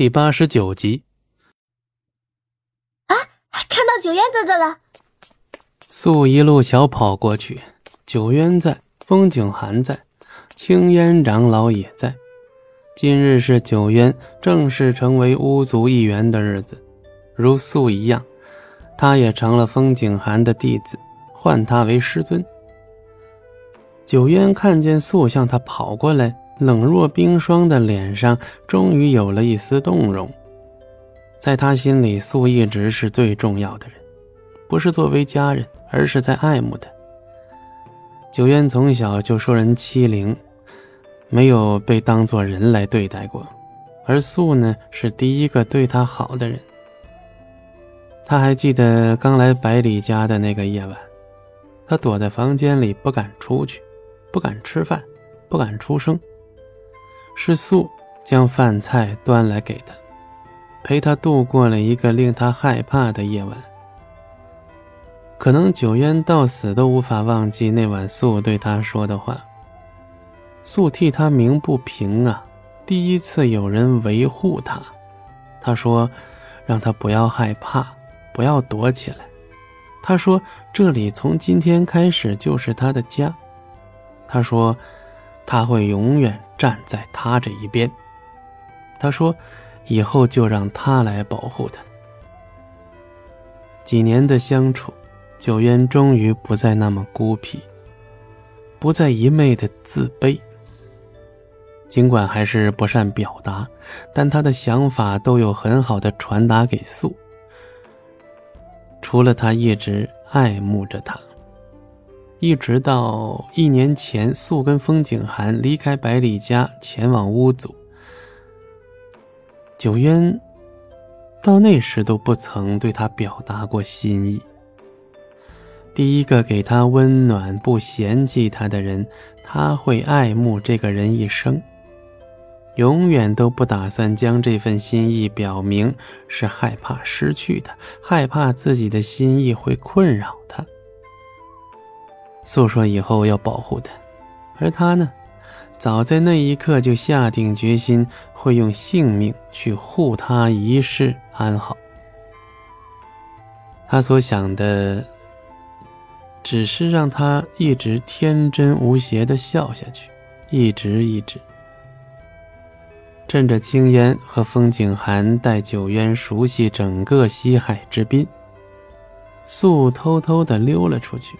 第八十九集。啊！看到九渊哥哥了。素一路小跑过去，九渊在，风景寒在，青烟长老也在。今日是九渊正式成为巫族一员的日子，如素一样，他也成了风景寒的弟子，唤他为师尊。九渊看见素向他跑过来。冷若冰霜的脸上终于有了一丝动容，在他心里，素一直是最重要的人，不是作为家人，而是在爱慕他。九渊从小就受人欺凌，没有被当作人来对待过，而素呢，是第一个对他好的人。他还记得刚来百里家的那个夜晚，他躲在房间里不敢出去，不敢吃饭，不敢出声。是素将饭菜端来给他，陪他度过了一个令他害怕的夜晚。可能九渊到死都无法忘记那晚素对他说的话。素替他鸣不平啊！第一次有人维护他，他说：“让他不要害怕，不要躲起来。”他说：“这里从今天开始就是他的家。”他说：“他会永远。”站在他这一边，他说：“以后就让他来保护他。”几年的相处，九渊终于不再那么孤僻，不再一昧的自卑。尽管还是不善表达，但他的想法都有很好的传达给素。除了他一直爱慕着他。一直到一年前，素跟风景寒离开百里家，前往巫族。九渊到那时都不曾对他表达过心意。第一个给他温暖、不嫌弃他的人，他会爱慕这个人一生。永远都不打算将这份心意表明，是害怕失去他，害怕自己的心意会困扰他。诉说以后要保护他，而他呢，早在那一刻就下定决心会用性命去护他一世安好。他所想的，只是让他一直天真无邪的笑下去，一直一直。趁着青烟和风景寒带九渊熟悉整个西海之滨，素偷偷的溜了出去。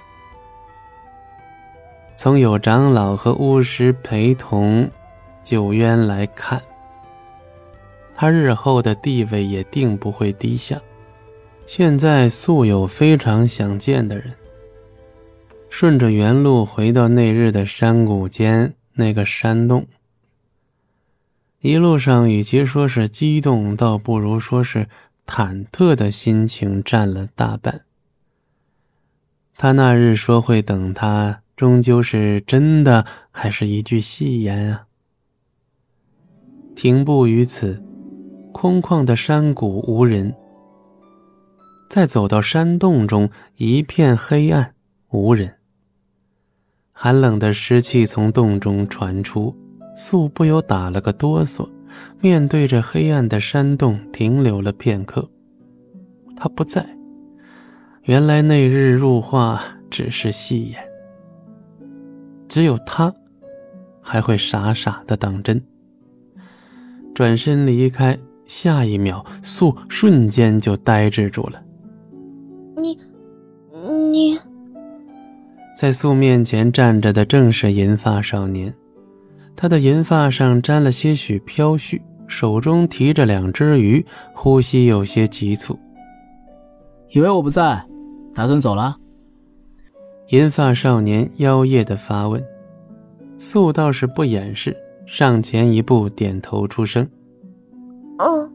从有长老和巫师陪同九渊来看，他日后的地位也定不会低下。现在素有非常想见的人，顺着原路回到那日的山谷间那个山洞。一路上，与其说是激动，倒不如说是忐忑的心情占了大半。他那日说会等他。终究是真的，还是一句戏言啊？停步于此，空旷的山谷无人。再走到山洞中，一片黑暗，无人。寒冷的湿气从洞中传出，素不由打了个哆嗦，面对着黑暗的山洞停留了片刻。他不在，原来那日入画只是戏言。只有他，还会傻傻的当真。转身离开，下一秒，素瞬间就呆滞住了。你，你，在素面前站着的正是银发少年，他的银发上沾了些许飘絮，手中提着两只鱼，呼吸有些急促。以为我不在，打算走了？银发少年妖冶的发问，素倒是不掩饰，上前一步，点头出声：“嗯。”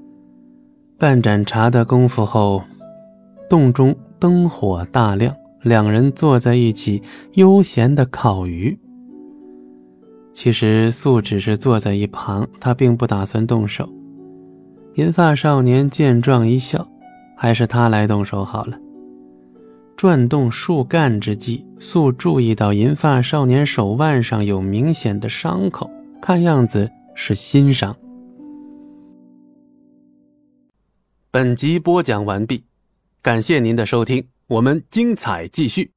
半盏茶的功夫后，洞中灯火大亮，两人坐在一起，悠闲的烤鱼。其实素只是坐在一旁，他并不打算动手。银发少年见状一笑：“还是他来动手好了。”转动树干之际，素注意到银发少年手腕上有明显的伤口，看样子是心伤。本集播讲完毕，感谢您的收听，我们精彩继续。